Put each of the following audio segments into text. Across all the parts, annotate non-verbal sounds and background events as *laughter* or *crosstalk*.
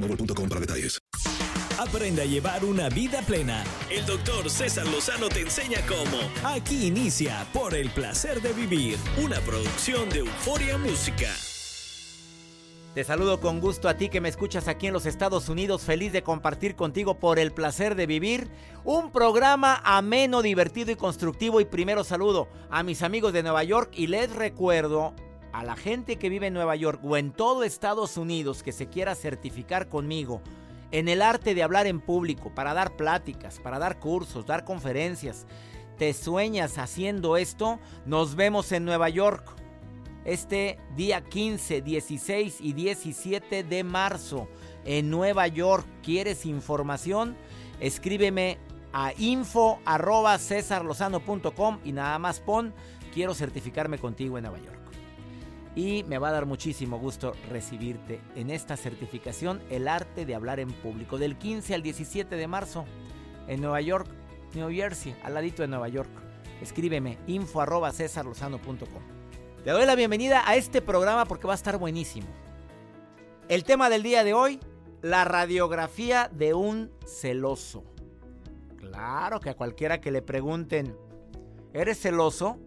boostmobile.com para detalles. Aprende a llevar una vida plena. El doctor César Lozano te enseña cómo. Aquí inicia Por el placer de vivir, una producción de Euforia Música. Te saludo con gusto a ti que me escuchas aquí en los Estados Unidos, feliz de compartir contigo por el placer de vivir un programa ameno, divertido y constructivo. Y primero saludo a mis amigos de Nueva York y les recuerdo a la gente que vive en Nueva York o en todo Estados Unidos que se quiera certificar conmigo en el arte de hablar en público, para dar pláticas, para dar cursos, dar conferencias, te sueñas haciendo esto, nos vemos en Nueva York. Este día 15, 16 y 17 de marzo en Nueva York. ¿Quieres información? Escríbeme a info arroba y nada más pon quiero certificarme contigo en Nueva York y me va a dar muchísimo gusto recibirte en esta certificación El arte de hablar en público del 15 al 17 de marzo en Nueva York, New Jersey, al ladito de Nueva York. Escríbeme info Te doy la bienvenida a este programa porque va a estar buenísimo. El tema del día de hoy, la radiografía de un celoso. Claro que a cualquiera que le pregunten, ¿eres celoso?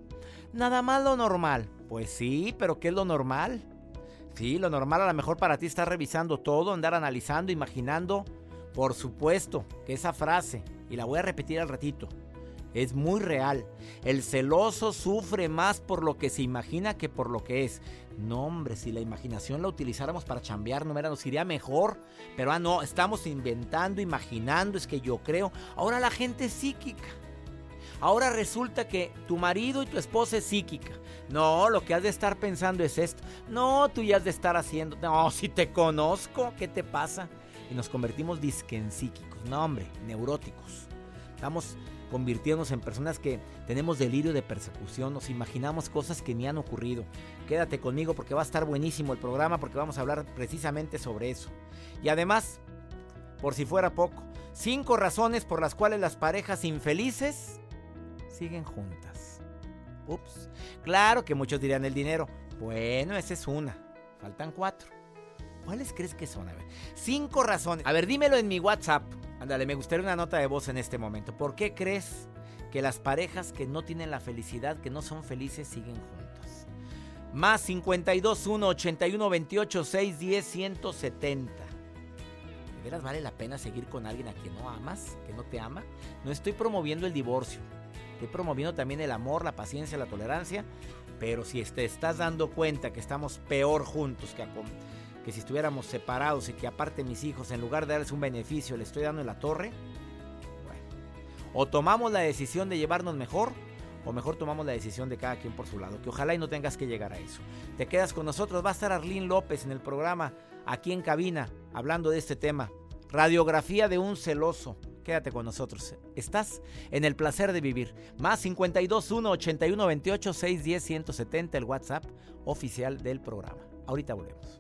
Nada más lo normal. Pues sí, pero ¿qué es lo normal? Sí, lo normal a lo mejor para ti está revisando todo, andar analizando, imaginando. Por supuesto que esa frase, y la voy a repetir al ratito, es muy real. El celoso sufre más por lo que se imagina que por lo que es. No, hombre, si la imaginación la utilizáramos para chambear, no nos iría mejor. Pero ah, no, estamos inventando, imaginando, es que yo creo. Ahora la gente es psíquica. Ahora resulta que tu marido y tu esposa es psíquica. No, lo que has de estar pensando es esto. No, tú ya has de estar haciendo. No, *laughs* si te conozco, ¿qué te pasa? Y nos convertimos disque psíquicos. No, hombre, neuróticos. Estamos convirtiéndonos en personas que tenemos delirio de persecución, nos imaginamos cosas que ni han ocurrido. Quédate conmigo porque va a estar buenísimo el programa porque vamos a hablar precisamente sobre eso. Y además, por si fuera poco, cinco razones por las cuales las parejas infelices siguen juntas. Ups. Claro que muchos dirían el dinero. Bueno, esa es una. Faltan cuatro. ¿Cuáles crees que son? A ver, cinco razones. A ver, dímelo en mi WhatsApp. Ándale, me gustaría una nota de voz en este momento. ¿Por qué crees que las parejas que no tienen la felicidad, que no son felices, siguen juntas? Más 52 1 81 28 6 10 170. ¿De veras vale la pena seguir con alguien a quien no amas, que no te ama? No estoy promoviendo el divorcio. Estoy promoviendo también el amor, la paciencia, la tolerancia. Pero si te estás dando cuenta que estamos peor juntos que, que si estuviéramos separados y que aparte mis hijos, en lugar de darles un beneficio, le estoy dando en la torre, bueno. O tomamos la decisión de llevarnos mejor, o mejor tomamos la decisión de cada quien por su lado. Que ojalá y no tengas que llegar a eso. Te quedas con nosotros. Va a estar Arlín López en el programa, aquí en cabina, hablando de este tema. Radiografía de un celoso. Quédate con nosotros. Estás en el placer de vivir. Más 52 1 81 28 610 170, el WhatsApp oficial del programa. Ahorita volvemos.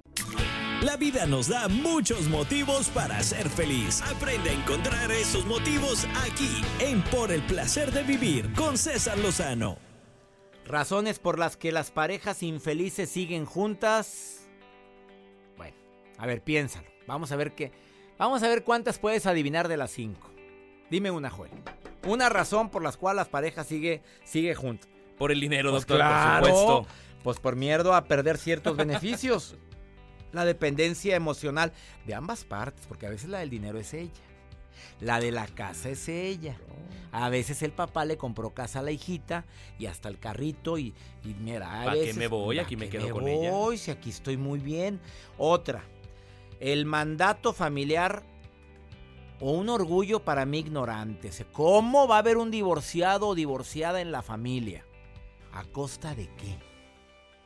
La vida nos da muchos motivos para ser feliz. Aprende a encontrar esos motivos aquí, en Por el placer de vivir, con César Lozano. Razones por las que las parejas infelices siguen juntas. Bueno, a ver, piénsalo. Vamos a ver qué. Vamos a ver cuántas puedes adivinar de las cinco. Dime una, Joel. Una razón por la cual las parejas sigue, sigue juntas. Por el dinero, Pues doctor, claro, por supuesto. Pues por miedo a perder ciertos *laughs* beneficios. La dependencia emocional de ambas partes, porque a veces la del dinero es ella. La de la casa es ella. A veces el papá le compró casa a la hijita y hasta el carrito y, y mira, a ¿Pa' qué me voy? ¿pa' Aquí me quedo con ella. voy? Si aquí estoy muy bien. Otra, el mandato familiar o un orgullo para mí ignorante. ¿Cómo va a haber un divorciado o divorciada en la familia? ¿A costa de qué?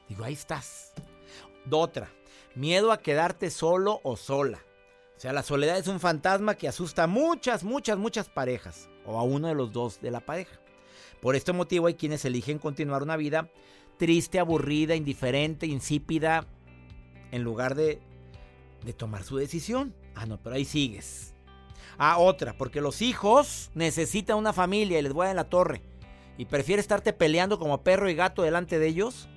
Digo, ahí estás. Otra, miedo a quedarte solo o sola. O sea, la soledad es un fantasma que asusta a muchas, muchas, muchas parejas. O a uno de los dos de la pareja. Por este motivo hay quienes eligen continuar una vida triste, aburrida, indiferente, insípida, en lugar de, de tomar su decisión. Ah, no, pero ahí sigues. Ah, otra, porque los hijos necesitan una familia y les voy a la torre. Y prefiere estarte peleando como perro y gato delante de ellos.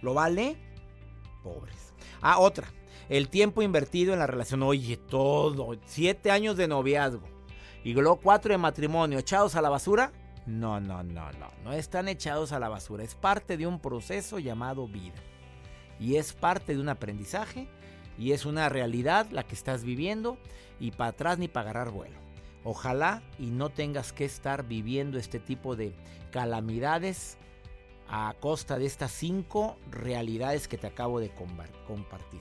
¿Lo vale? Pobres. Ah, otra. El tiempo invertido en la relación. Oye, todo. Siete años de noviazgo. Y luego cuatro de matrimonio. ¿Echados a la basura? No, no, no, no. No están echados a la basura. Es parte de un proceso llamado vida. Y es parte de un aprendizaje. Y es una realidad la que estás viviendo. Y para atrás ni para agarrar vuelo. Ojalá y no tengas que estar viviendo este tipo de calamidades a costa de estas cinco realidades que te acabo de compartir.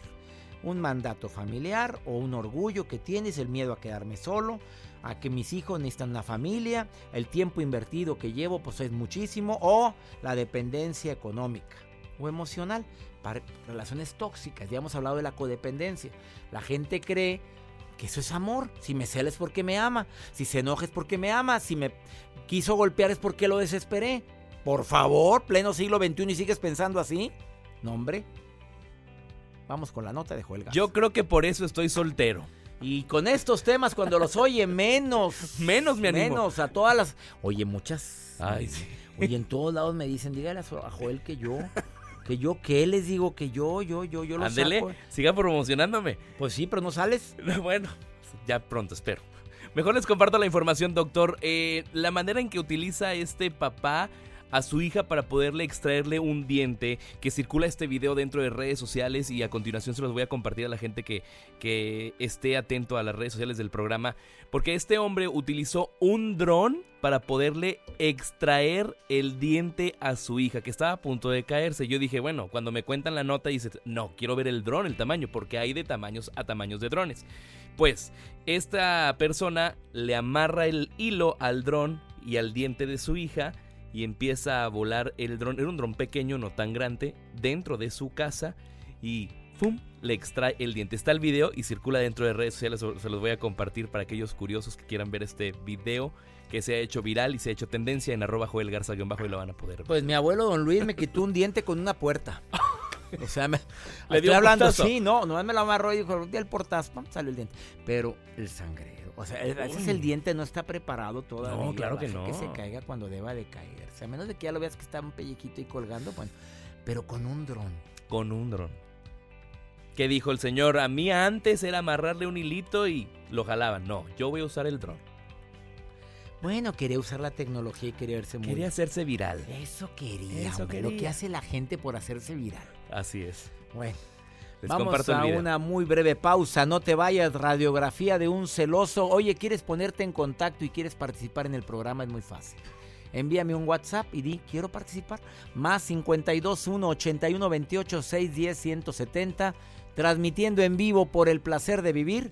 Un mandato familiar o un orgullo que tienes, el miedo a quedarme solo, a que mis hijos necesitan una familia, el tiempo invertido que llevo pues es muchísimo, o la dependencia económica o emocional para relaciones tóxicas. Ya hemos hablado de la codependencia. La gente cree que eso es amor. Si me celes porque me ama, si se enoja es porque me ama, si me quiso golpear es porque lo desesperé. Por favor, pleno siglo XXI y sigues pensando así. No, hombre. Vamos con la nota de Joel Garza. Yo creo que por eso estoy soltero. Y con estos temas, cuando los oye, menos. *laughs* Menos me animo. Menos a todas las. Oye, muchas. Ay, sí. Oye, en todos lados me dicen, dígale a Joel que yo. Que yo, ¿qué les digo? Que yo, yo, yo, yo lo Ándele, saco. siga promocionándome. Pues sí, pero no sales. *laughs* Bueno, ya pronto, espero. Mejor les comparto la información, doctor. Eh, la manera en que utiliza este papá a su hija para poderle extraerle un diente, que circula este video dentro de redes sociales y a continuación se los voy a compartir a la gente que, que esté atento a las redes sociales del programa, porque este hombre utilizó un dron para poderle extraer el diente a su hija, que estaba a punto de caerse. Yo dije, bueno, cuando me cuentan la nota, dice, no, quiero ver el dron, el tamaño, porque hay de tamaños a tamaños de drones. Pues esta persona le amarra el hilo al dron y al diente de su hija y empieza a volar el dron. Era un dron pequeño, no tan grande, dentro de su casa y ¡fum! le extrae el diente. Está el video y circula dentro de redes sociales. Se los voy a compartir para aquellos curiosos que quieran ver este video que se ha hecho viral y se ha hecho tendencia en arroba Joel Garza bajo y lo van a poder ver. Pues mi abuelo don Luis me quitó un diente con una puerta. O sea, me, *laughs* Le estoy dio un hablando, sí, no, no me lo amarró y dijo, di el portazo, pam, salió el diente. Pero el sangrero, o sea, a veces el diente no está preparado todavía. No, claro que no. que se caiga cuando deba de caerse. A menos de que ya lo veas que está un pellequito ahí colgando, bueno, pero con un dron. Con un dron. ¿Qué dijo el señor? A mí antes era amarrarle un hilito y lo jalaban. No, yo voy a usar el dron. Bueno, quería usar la tecnología y quería verse muy Quería hacerse viral. Eso quería, Eso hombre, lo que quería. hace la gente por hacerse viral. Así es. Bueno, Les vamos a una muy breve pausa. No te vayas, radiografía de un celoso. Oye, ¿quieres ponerte en contacto y quieres participar en el programa? Es muy fácil. Envíame un WhatsApp y di, quiero participar. Más 52 1 81 28 610 170. Transmitiendo en vivo por el placer de vivir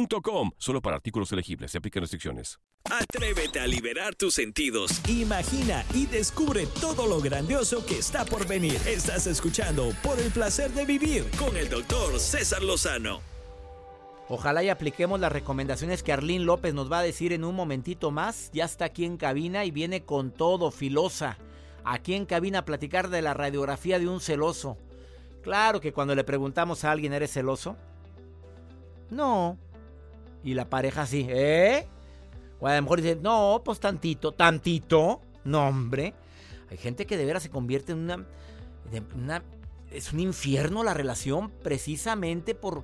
Solo para artículos elegibles. Se aplican restricciones. Atrévete a liberar tus sentidos. Imagina y descubre todo lo grandioso que está por venir. Estás escuchando Por el placer de vivir con el doctor César Lozano. Ojalá y apliquemos las recomendaciones que Arlín López nos va a decir en un momentito más. Ya está aquí en cabina y viene con todo, filosa. Aquí en cabina a platicar de la radiografía de un celoso. Claro que cuando le preguntamos a alguien, ¿eres celoso? No. Y la pareja sí, ¿eh? O a lo mejor dice, no, pues tantito, tantito. No, hombre. Hay gente que de veras se convierte en una, una es un infierno la relación precisamente por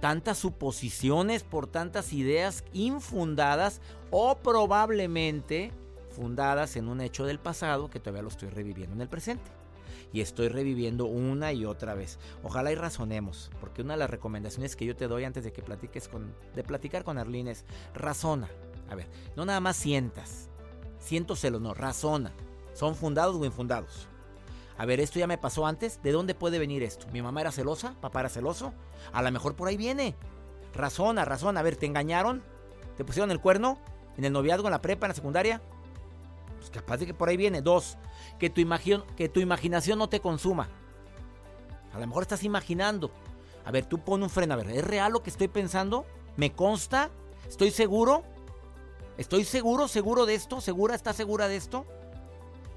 tantas suposiciones, por tantas ideas infundadas o probablemente fundadas en un hecho del pasado que todavía lo estoy reviviendo en el presente. Y estoy reviviendo una y otra vez. Ojalá y razonemos, porque una de las recomendaciones que yo te doy antes de que platiques con, de platicar con Arlene es razona. A ver, no nada más sientas, siento celos, no, razona. ¿Son fundados o infundados? A ver, esto ya me pasó antes. ¿De dónde puede venir esto? ¿Mi mamá era celosa? ¿Papá era celoso? A lo mejor por ahí viene. Razona, razón. A ver, ¿te engañaron? ¿Te pusieron el cuerno? ¿En el noviazgo, en la prepa, en la secundaria? Pues capaz de que por ahí viene. Dos, que tu, que tu imaginación no te consuma. A lo mejor estás imaginando. A ver, tú pon un freno. A ver, ¿es real lo que estoy pensando? ¿Me consta? ¿Estoy seguro? ¿Estoy seguro, seguro de esto? ¿Segura, estás segura de esto?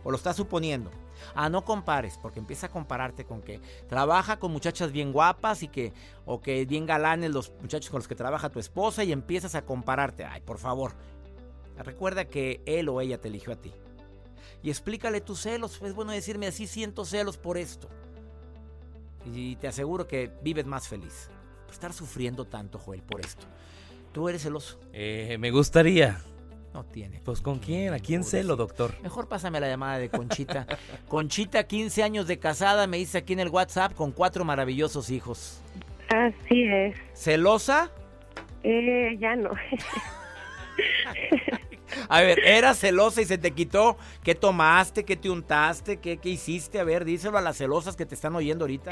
¿O lo estás suponiendo? Ah, no compares, porque empieza a compararte con que trabaja con muchachas bien guapas y que, o que bien galanes los muchachos con los que trabaja tu esposa y empiezas a compararte. Ay, por favor, recuerda que él o ella te eligió a ti. Y explícale tus celos. Es bueno decirme así siento celos por esto. Y te aseguro que vives más feliz. Estar sufriendo tanto, Joel, por esto. ¿Tú eres celoso? Eh, me gustaría. No tiene. Pues con quién, a quién celo, doctor. Mejor pásame la llamada de Conchita. *laughs* Conchita, 15 años de casada, me dice aquí en el WhatsApp, con cuatro maravillosos hijos. Así es. ¿Celosa? Eh, ya no. *laughs* A ver, ¿eras celosa y se te quitó? ¿Qué tomaste? ¿Qué te untaste? ¿Qué, ¿Qué hiciste? A ver, díselo a las celosas que te están oyendo ahorita.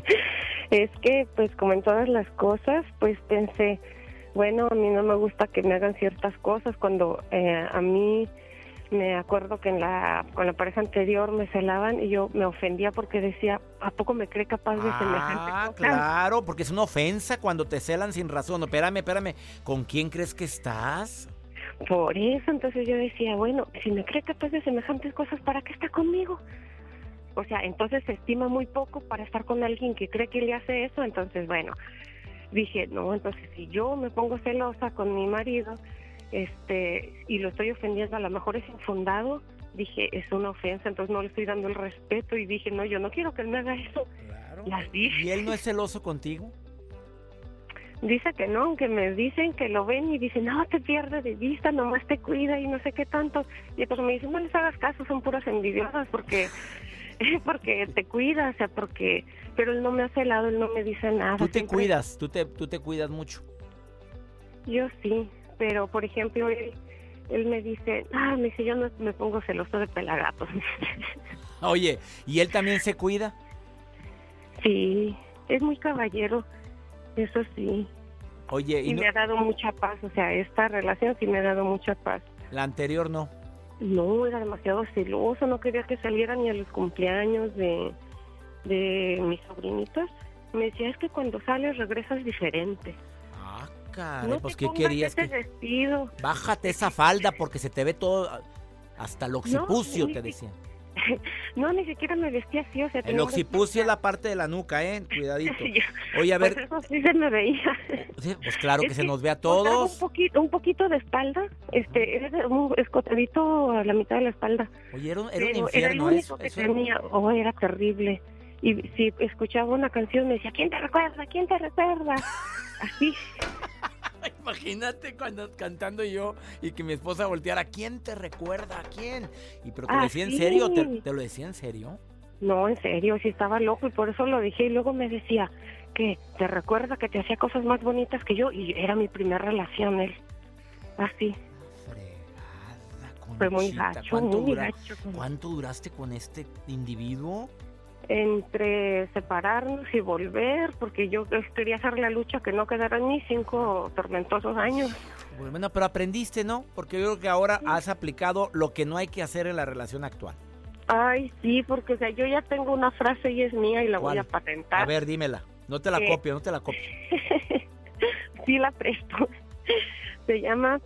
*laughs* es que, pues, como en todas las cosas, pues pensé, bueno, a mí no me gusta que me hagan ciertas cosas. Cuando eh, a mí me acuerdo que en la, con la pareja anterior me celaban y yo me ofendía porque decía, ¿a poco me cree capaz de semejante ah, claro, porque es una ofensa cuando te celan sin razón. No, espérame, espérame, ¿con quién crees que estás? Por eso, entonces yo decía, bueno, si me cree capaz de semejantes cosas, ¿para qué está conmigo? O sea, entonces se estima muy poco para estar con alguien que cree que le hace eso, entonces, bueno, dije, no, entonces si yo me pongo celosa con mi marido este y lo estoy ofendiendo, a lo mejor es infundado, dije, es una ofensa, entonces no le estoy dando el respeto y dije, no, yo no quiero que él me haga eso. ¿Y él no es celoso contigo? Dice que no, que me dicen que lo ven y dicen, no, te pierdes de vista, nomás te cuida y no sé qué tanto. Y pues me dicen, no les hagas caso, son puras envidiosas porque *laughs* porque te cuidas, o sea, porque, pero él no me hace lado, él no me dice nada. Tú te cuidas, tú te, tú te cuidas mucho. Yo sí, pero por ejemplo, él, él me dice, ah, me dice, yo no me pongo celoso de pelagatos. Oye, ¿y él también se cuida? Sí, es muy caballero, eso sí. Oye, y, me ha dado mucha paz, o sea, esta relación sí me ha dado mucha paz. La anterior no. No, era demasiado celoso, no quería que saliera ni a los cumpleaños de, de mis sobrinitos. Me decía, es que cuando sales regresas diferente. Ah, caray, pues ¿qué querías? que... vestido. Bájate esa falda porque se te ve todo, hasta el occipucio, te decía. *laughs* no, ni siquiera me vestía así, o sea... El occipucio es la parte de la nuca, ¿eh? *laughs* Cuidadito. Oye, a ver... Pues eso sí se me veía. *laughs* Pues claro que, se nos ve a todos. Un poquito, un poquito de espalda, este, era un escotadito a la mitad de la espalda. Oye, era, un infierno era el único que tenía, oh, era terrible. Y si escuchaba una canción me decía, ¿quién te recuerda? ¿quién te recuerda? Así. *laughs* Imagínate cuando cantando yo y que mi esposa volteara, ¿quién te recuerda? ¿A quién? Y pero te lo decía en serio, ¿Te, lo decía en serio. No, en serio, sí estaba loco y por eso lo dije y luego me decía que te recuerda que te hacía cosas más bonitas que yo y era mi primera relación él. Así. Fue muy gacho, muy gacho. ¿Cuánto duraste con este individuo? Entre separarnos y volver, porque yo quería hacer la lucha que no quedaran ni cinco tormentosos años. Bueno, pero aprendiste, ¿no? Porque yo creo que ahora has aplicado lo que no hay que hacer en la relación actual. Ay, sí, porque o sea, yo ya tengo una frase y es mía y la voy a patentar. A ver, dímela. No te la copio, no te la copio. *laughs* sí la presto. Se llama,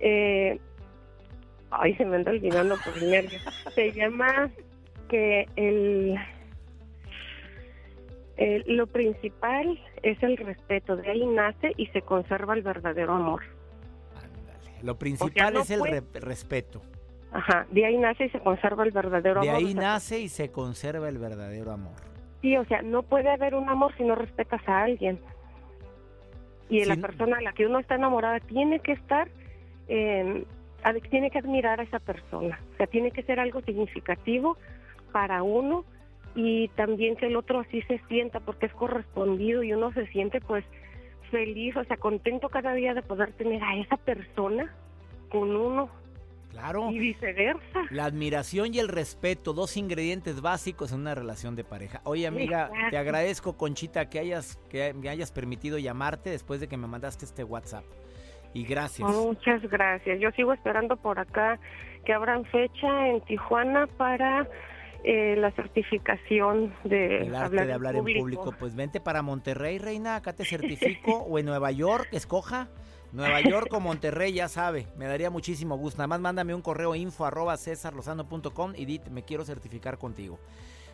eh, ay, se me anda olvidando por el nervio. Se llama que el, el- lo principal es el respeto. De ahí nace y se conserva el verdadero amor. Ándale. Lo principal no es el puede- re- respeto. Ajá, de ahí nace y se conserva el verdadero De amor. ahí O sea, nace y se conserva el verdadero amor. Sí, o sea, no puede haber un amor si no respetas a alguien. Y Sí. la persona a la que uno está enamorada tiene que estar, eh, tiene que admirar a esa persona. O sea, tiene que ser algo significativo para uno y también que el otro así se sienta porque es correspondido y uno se siente pues feliz, o sea, contento cada día de poder tener a esa persona con uno Claro. y viceversa. La admiración y el respeto, dos ingredientes básicos en una relación de pareja. Oye, amiga, te agradezco, Conchita, que hayas, que me hayas permitido llamarte después de que me mandaste este WhatsApp. Y gracias. Muchas gracias. Yo sigo esperando por acá que abran fecha en Tijuana para eh, la certificación de el arte de hablar en público. Pues vente para Monterrey, reina, acá te certifico. o en Nueva York, escoja. Nueva York o Monterrey, ya sabe. Me daría muchísimo gusto. Nada más mándame un correo info arroba cesarlozano.com y me quiero certificar contigo.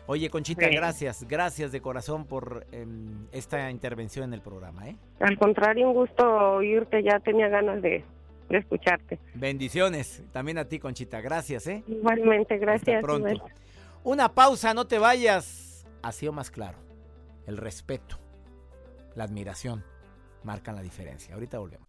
Oye, Conchita, Sí. gracias. Gracias de corazón por em, esta intervención en el programa, ¿eh? Al contrario, un gusto oírte. Ya tenía ganas de, de escucharte. Bendiciones. También a ti, Conchita. Gracias, ¿eh? Igualmente, gracias. Hasta pronto. Una pausa, no te vayas. Ha sido más claro. El respeto, la admiración marcan la diferencia. Ahorita volvemos.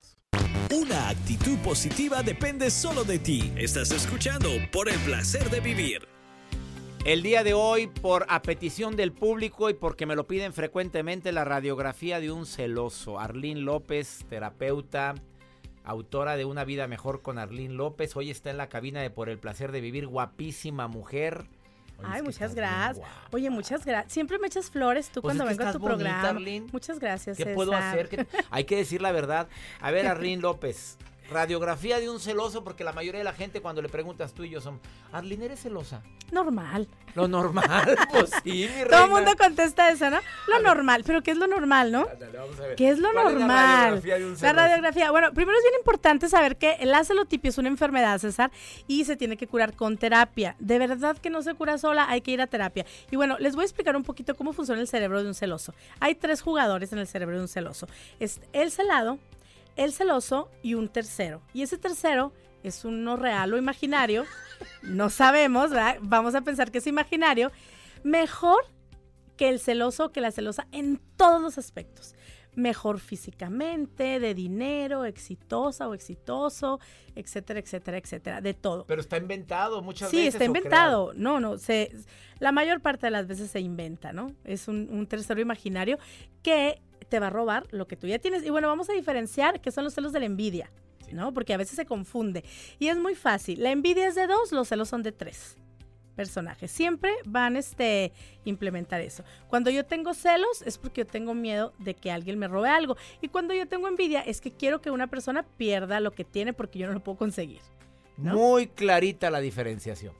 Una actitud positiva depende solo de ti. Estás escuchando por el placer de vivir. El día de hoy, por a petición del público y porque me lo piden frecuentemente, la radiografía de un celoso. Arlín López, terapeuta, autora de Una vida mejor con Arlín López. Hoy está en la cabina de Por el placer de vivir, guapísima mujer. Oye, Ay, muchas gracias. Oye, muchas gracias. Siempre me echas flores tú Pues cuando vengo a tu bonita, programa. Arlene. Muchas gracias. ¿Qué puedo hacer? ¿Qué- Hay que decir la verdad. A ver, Arlín *laughs* López, radiografía de un celoso, porque la mayoría de la gente cuando le preguntas tú y yo son, Arlín, ¿eres celosa? Normal. Lo normal, *laughs* pues sí, mi Todo el mundo contesta eso, ¿no? Lo normal. Pero ¿qué es lo normal, no? Ándale, vamos a ver. ¿Qué es lo ¿Cuál normal? la radiografía de un La celoso? radiografía. Bueno, primero es bien importante saber que la celotipia es una enfermedad, César, y se tiene que curar con terapia. De verdad que no se cura sola, hay que ir a terapia. Y bueno, les voy a explicar un poquito cómo funciona el cerebro de un celoso. Hay tres jugadores en el cerebro de un celoso. Es el celado, el celoso y un tercero. Y ese tercero es uno real o imaginario. No sabemos, ¿verdad? Vamos a pensar que es imaginario. Mejor que el celoso o que la celosa en todos los aspectos. Mejor físicamente, de dinero, exitosa o exitoso, etcétera, etcétera, etcétera, de todo. Pero está inventado muchas Sí, veces. está o inventado. No, no, se, la mayor parte de las veces se inventa, ¿no? Es un, un tercero imaginario que te va a robar lo que tú ya tienes. Y bueno, vamos a diferenciar qué son los celos de la envidia, ¿no? Porque a veces se confunde. Y es muy fácil. La envidia es de dos, los celos son de tres personajes. Siempre van este implementar eso. Cuando yo tengo celos es porque yo tengo miedo de que alguien me robe algo. Y cuando yo tengo envidia es que quiero que una persona pierda lo que tiene porque yo no lo puedo conseguir. Muy clarita la diferenciación.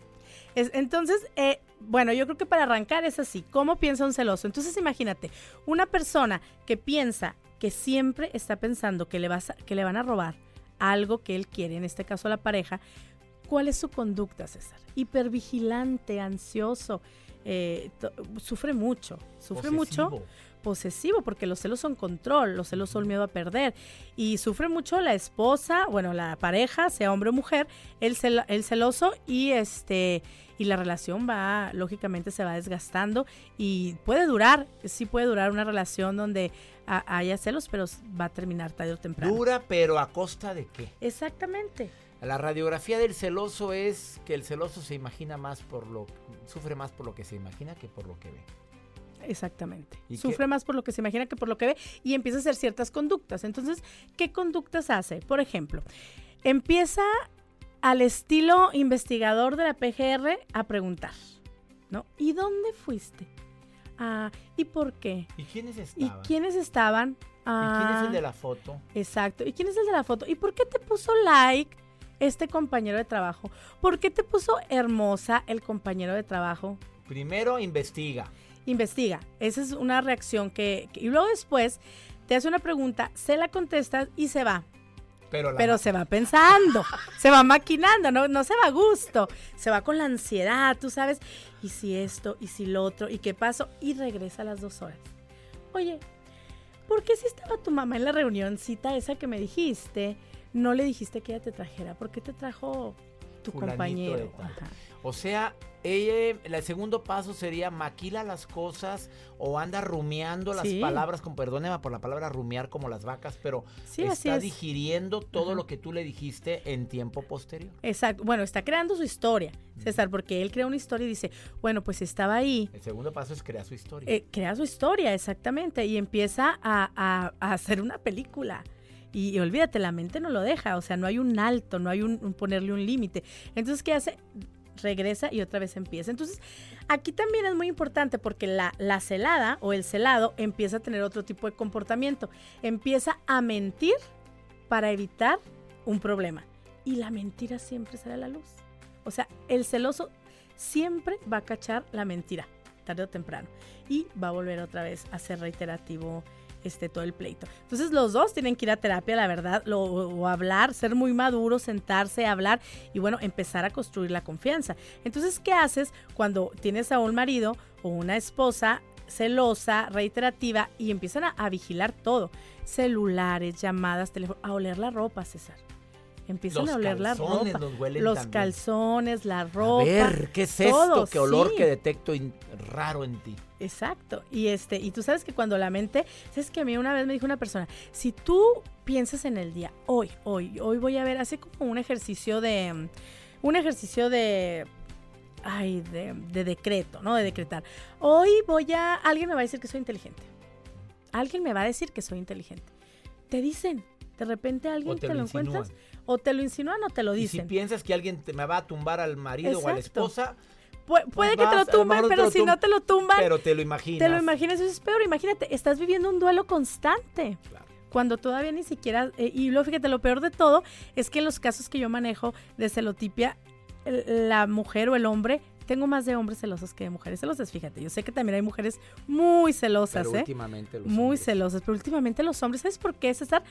Es- entonces, eh, bueno, yo creo que para arrancar es así. ¿Cómo piensa un celoso? Entonces, imagínate, una persona que piensa que siempre está pensando que le, vas a- que le van a robar algo que él quiere, en este caso la pareja, ¿cuál es su conducta, César? Hipervigilante, ansioso, eh, sufre mucho, sufre mucho Posesivo. porque los celos son control, los celos son miedo a perder. Y sufre mucho la esposa, bueno, la pareja, sea hombre o mujer, el, cel- el celoso y este y la relación va, lógicamente se va desgastando y puede durar, sí puede durar una relación donde ha- haya celos, pero va a terminar tarde o temprano. Dura, pero a costa de qué? Exactamente. La radiografía del celoso es que el celoso se imagina más por lo, sufre más por lo que se imagina que por lo que ve. Exactamente. ¿Y Sufre qué? más por lo que se imagina que por lo que ve y empieza a hacer ciertas conductas. Entonces, ¿qué conductas hace? Por ejemplo, empieza al estilo investigador de la PGR a preguntar, ¿no? ¿Y dónde fuiste? Ah, ¿y por qué? ¿Y quiénes ¿Y estaban? quiénes estaban? ¿Y quién es el Ah, de la foto? Exacto. ¿Y quién es el de la foto? ¿Y por qué te puso like este compañero de trabajo? ¿Por qué te puso hermosa el compañero de trabajo? Primero investiga. Investiga. Esa es una reacción que, que- Y luego después te hace una pregunta, se la contestas y se va. Pero, Pero se va pensando, *laughs* se va maquinando, no, no se va a gusto, se va con la ansiedad, tú sabes, y si esto, y si lo otro, y qué pasó, y regresa a las dos horas. Oye, ¿por qué si estaba tu mamá en la reunioncita esa que me dijiste, no le dijiste que ella te trajera? ¿Por qué te trajo tu Fulanito compañero? O sea, ella, el segundo paso sería maquila las cosas o anda rumiando las Sí. palabras, con perdóneme por la palabra rumiar como las vacas, pero Sí, está es. digiriendo todo lo que tú le dijiste en tiempo posterior. Exacto, bueno, está creando su historia, César, porque él crea una historia y dice, bueno, pues estaba ahí, El segundo paso es crear su historia. Eh, crea su historia, exactamente, y empieza a, a- a hacer una película. Y, olvídate, la mente no lo deja, o sea, no hay un alto, no hay un, un ponerle un límite. Entonces, ¿qué hace? Regresa y otra vez empieza. Entonces, aquí también es muy importante porque la, la celada o el celado empieza a tener otro tipo de comportamiento. Empieza a mentir para evitar un problema. Y la mentira siempre sale a la luz. O sea, el celoso siempre va a cachar la mentira, tarde o temprano. Y va a volver otra vez a ser reiterativo este, todo el pleito. Entonces los dos tienen que ir a terapia, la verdad, o hablar, ser muy maduros, sentarse, hablar y bueno, empezar a construir la confianza. Entonces, ¿qué haces cuando tienes a un marido o una esposa celosa, reiterativa y empiezan a, a vigilar todo? Celulares, llamadas, teléfono, a oler la ropa, César. Empiezan Los a oler la ropa. los huelen los también. calzones, la ropa. a ver, ¿qué es esto? todo, ¿Qué olor sí. que detecto raro en ti? Exacto. Y este, y tú sabes que cuando la mente, sabes que a mí una vez me dijo una persona, si tú piensas en el día, hoy, hoy, hoy voy a ver, así como un ejercicio de, un ejercicio de, ay, de, de decreto, ¿no? De decretar. Hoy voy a, alguien me va a decir que soy inteligente. Alguien me va a decir que soy inteligente. Te dicen, de repente alguien te te, lo lo encuentras. O te lo insinúan o te lo Y si dicen. piensas que alguien te me va a tumbar al marido o a la esposa, Pu- puede que te lo vas, a lo tumben, pero lo si tum- no te lo tumban, pero te lo imaginas. Te lo imaginas, eso es peor. Imagínate, estás viviendo un duelo constante. Claro. Cuando todavía ni siquiera. eh, y luego fíjate, lo peor de todo es que en los casos que yo manejo de celotipia, el- la mujer o el hombre. Tengo más de hombres celosos que de mujeres celosas, fíjate. Yo sé que también hay mujeres muy celosas, Pero ¿eh? últimamente los Muy hombres. celosas, pero últimamente los hombres, ¿sabes por qué, César?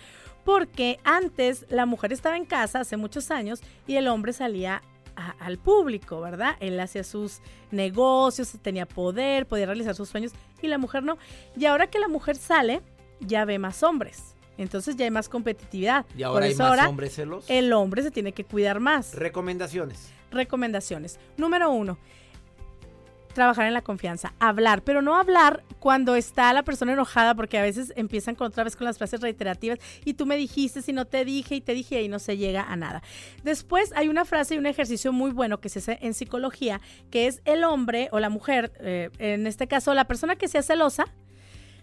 Porque antes la mujer estaba en casa hace muchos años y el hombre salía a- al público, ¿verdad? Él hacía sus negocios, tenía poder, podía realizar sus sueños y la mujer no. Y ahora que la mujer sale, ya ve más hombres. Entonces ya hay más competitividad. Y ahora Por hay eso más ahora hombres celos. el hombre se tiene que cuidar más. Recomendaciones. Recomendaciones. Número uno, trabajar en la confianza, hablar, pero no hablar cuando está la persona enojada, porque a veces empiezan con otra vez con las frases reiterativas y tú me dijiste, si no te dije y te dije y no se llega a nada. Después hay una frase y un ejercicio muy bueno que se hace en psicología, que es el hombre o la mujer, eh, en este caso la persona que sea celosa,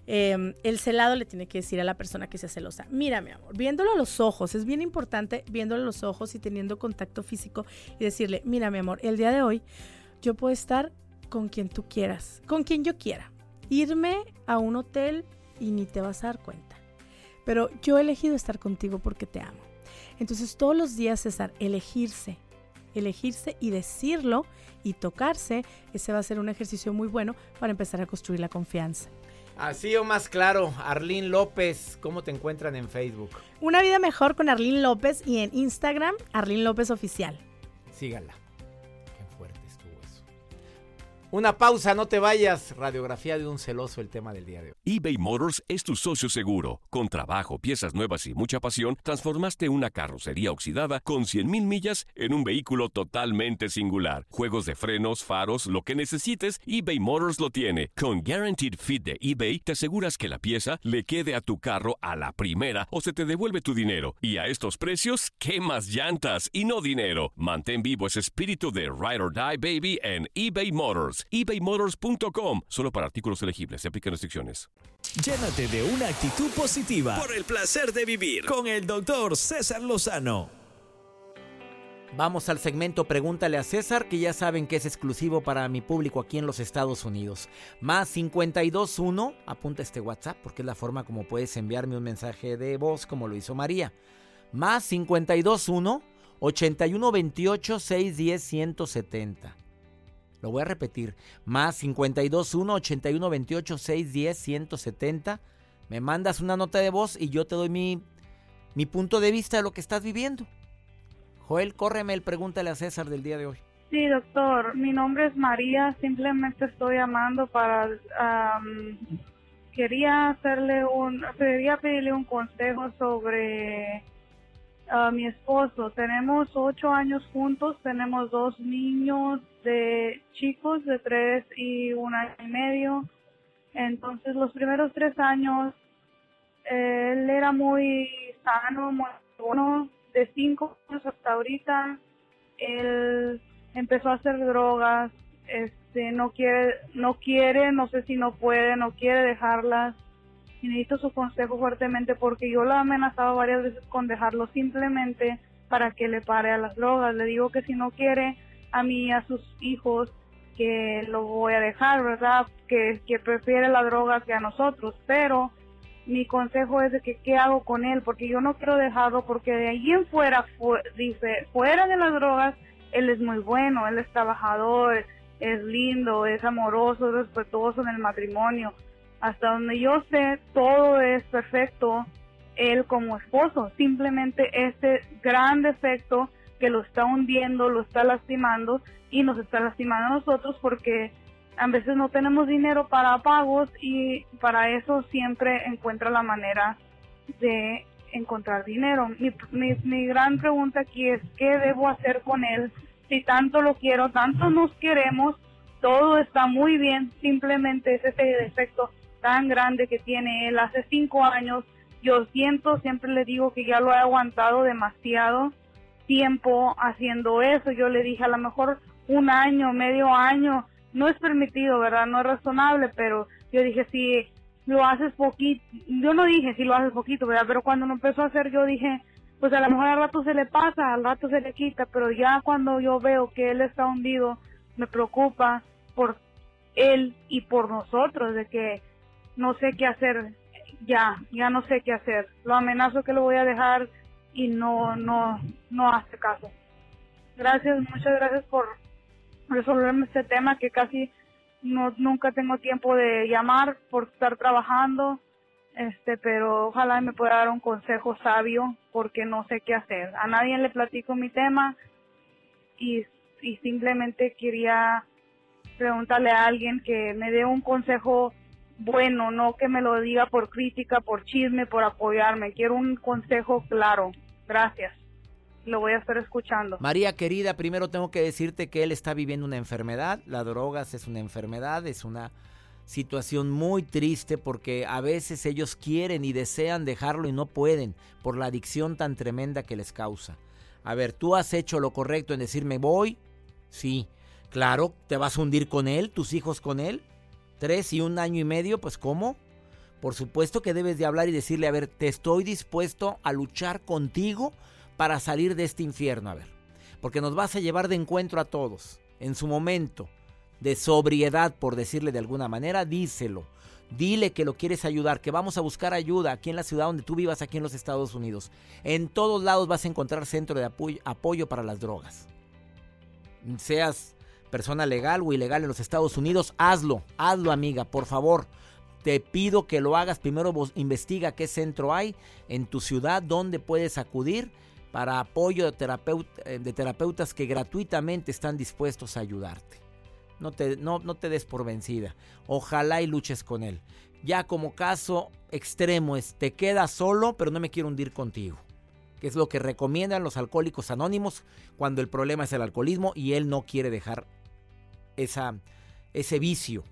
eh, el celado le tiene que decir a la persona que sea celosa, mira mi amor, viéndolo a los ojos, es bien importante viéndolo a los ojos y teniendo contacto físico y decirle, mira mi amor, el día de hoy yo puedo estar con quien tú quieras, con quien yo quiera, irme a un hotel y ni te vas a dar cuenta, pero yo he elegido estar contigo porque te amo. Entonces todos los días, César, elegirse, elegirse y decirlo y tocarse, ese va a ser un ejercicio muy bueno para empezar a construir la confianza. Así o más claro, Arlín López, ¿cómo te encuentran en Facebook? Una vida mejor con Arlene López y en Instagram, Arlene López Oficial. Síganla. Una pausa, no te vayas. Radiografía de un celoso, el tema del día de hoy. eBay Motors es tu socio seguro. Con trabajo, piezas nuevas y mucha pasión, transformaste una carrocería oxidada con 100.000 millas en un vehículo totalmente singular. Juegos de frenos, faros, lo que necesites, eBay Motors lo tiene. Con Guaranteed Fit de eBay, te aseguras que la pieza le quede a tu carro a la primera o se te devuelve tu dinero. Y a estos precios, ¿qué más llantas y no dinero? Mantén vivo ese espíritu de Ride or Die Baby en eBay Motors. Motors. ebaymotors.com. Solo para artículos elegibles. Se aplican restricciones. Llénate de una actitud positiva por el placer de vivir con el doctor César Lozano. Vamos al segmento Pregúntale a César, que ya saben que es exclusivo para mi público aquí en los Estados Unidos. Más 521, apunta este WhatsApp porque es la forma como puedes enviarme un mensaje de voz como lo hizo María. Más 521 8128 610 170. Lo voy a repetir. Más 521 8128 610 170. Me mandas una nota de voz y yo te doy mi, mi punto de vista de lo que estás viviendo. Joel, córreme el pregúntale a César del día de hoy. Sí, doctor. Mi nombre es María. Simplemente estoy llamando para... quería hacerle un... Quería pedirle un consejo sobre a mi esposo. Tenemos ocho años juntos. Tenemos dos niños de chicos de tres y un año y medio. Entonces los primeros tres años él era muy sano, muy bueno de cinco años hasta ahorita, él empezó a hacer drogas, este, no quiere, no quiere, no sé si no puede, no quiere dejarlas. Y necesito su consejo fuertemente porque yo lo he amenazado varias veces con dejarlo simplemente para que le pare a las drogas. Le digo que si no quiere a mí a sus hijos, que lo voy a dejar, ¿verdad? Que, que prefiere la droga que a nosotros, pero mi consejo es de que qué hago con él, porque yo no quiero dejarlo, porque de ahí en fuera, dice, fuera de las drogas, él es muy bueno, él es trabajador, es lindo, es amoroso, es respetuoso en el matrimonio. Hasta donde yo sé, todo es perfecto, él como esposo. Simplemente este gran defecto que lo está hundiendo, lo está lastimando y nos está lastimando a nosotros porque a veces no tenemos dinero para pagos y para eso siempre encuentra la manera de encontrar dinero. Mi, mi, gran pregunta aquí es, ¿qué debo hacer con él? Si tanto lo quiero, tanto nos queremos, todo está muy bien, simplemente es ese defecto tan grande que tiene él. Hace cinco años, yo siento, siempre le digo que ya lo he aguantado demasiado tiempo haciendo eso. Yo le dije a lo mejor un año, medio año, no es permitido, ¿verdad? No es razonable, pero yo dije, si lo haces poquito, yo no dije si lo haces poquito, ¿verdad? Pero cuando lo empezó a hacer yo dije, pues a lo mejor al rato se le pasa, al rato se le quita, pero ya cuando yo veo que él está hundido, me preocupa por él y por nosotros, de que no sé qué hacer, ya, ya no sé qué hacer. Lo amenazo que lo voy a dejar y no, no, no hace caso. Gracias, muchas gracias por resolverme este tema que casi no nunca tengo tiempo de llamar por estar trabajando este pero ojalá me pueda dar un consejo sabio porque no sé qué hacer. A nadie le platico mi tema y, y simplemente quería preguntarle a alguien que me dé un consejo bueno no que me lo diga por crítica por chisme por apoyarme. Quiero un consejo claro gracias lo voy a estar escuchando. María querida, primero tengo que decirte que él está viviendo una enfermedad. La drogas es una enfermedad, es una situación muy triste porque a veces ellos quieren y desean dejarlo y no pueden por la adicción tan tremenda que les causa. A ver, ¿tú has hecho lo correcto en decirme voy? Sí. Claro, ¿te vas a hundir con él, tus hijos con él? ¿Tres y un año y medio? Pues ¿cómo? Por supuesto que debes de hablar y decirle, a ver, te estoy dispuesto a luchar contigo para salir de este infierno, a ver. Porque nos vas a llevar de encuentro a todos. En su momento de sobriedad, por decirle de alguna manera, díselo. Dile que lo quieres ayudar, que vamos a buscar ayuda aquí en la ciudad donde tú vivas, aquí en los Estados Unidos. En todos lados vas a encontrar centro de apoyo, apoyo para las drogas. Seas persona legal o ilegal en los Estados Unidos, hazlo, hazlo amiga, por favor. Te pido que lo hagas. Primero investiga qué centro hay en tu ciudad donde puedes acudir para apoyo de, eh, de terapeutas que gratuitamente están dispuestos a ayudarte. No te, no, no te des por vencida. Ojalá y luches con él. Ya como caso extremo es, te quedas solo, pero no me quiero hundir contigo. Que es lo que recomiendan los alcohólicos anónimos cuando el problema es el alcoholismo y él no quiere dejar esa, ese vicio.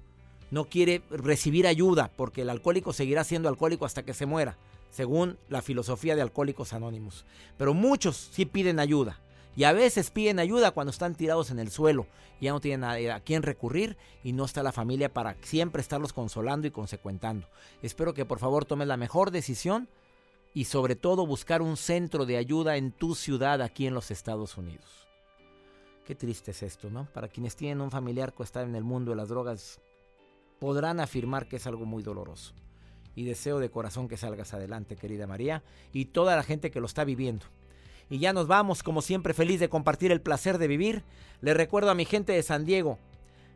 No quiere recibir ayuda porque el alcohólico seguirá siendo alcohólico hasta que se muera según la filosofía de Alcohólicos Anónimos. Pero muchos sí piden ayuda Y a veces piden ayuda cuando están tirados en el suelo. Ya no tienen a, a quién recurrir y no está la familia para siempre estarlos consolando y consecuentando. Espero que por favor tomes la mejor decisión y sobre todo buscar un centro de ayuda en tu ciudad aquí en los Estados Unidos. Qué triste es esto, ¿no? Para quienes tienen un familiar que está en el mundo de las drogas, podrán afirmar que es algo muy doloroso. Y deseo de corazón que salgas adelante, querida María, y toda la gente que lo está viviendo. Y ya nos vamos, como siempre, feliz de compartir el placer de vivir. Le recuerdo a mi gente de San Diego,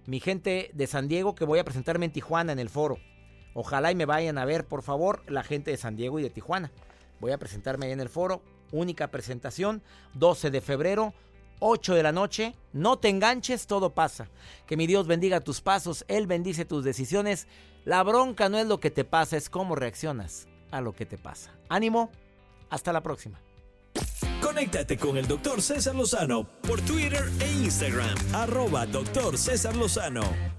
mi gente de San Diego que voy a presentarme en Tijuana en el foro. Ojalá y me vayan a ver, por favor, la gente de San Diego y de Tijuana. Voy a presentarme en el foro. Única presentación, 12 de febrero, 8 de la noche. No te enganches, todo pasa. Que mi Dios bendiga tus pasos, Él bendice tus decisiones. La bronca no es lo que te pasa, es cómo reaccionas a lo que te pasa. Ánimo, hasta la próxima. Conéctate con el doctor César Lozano por Twitter e Instagram, arroba doctor César Lozano.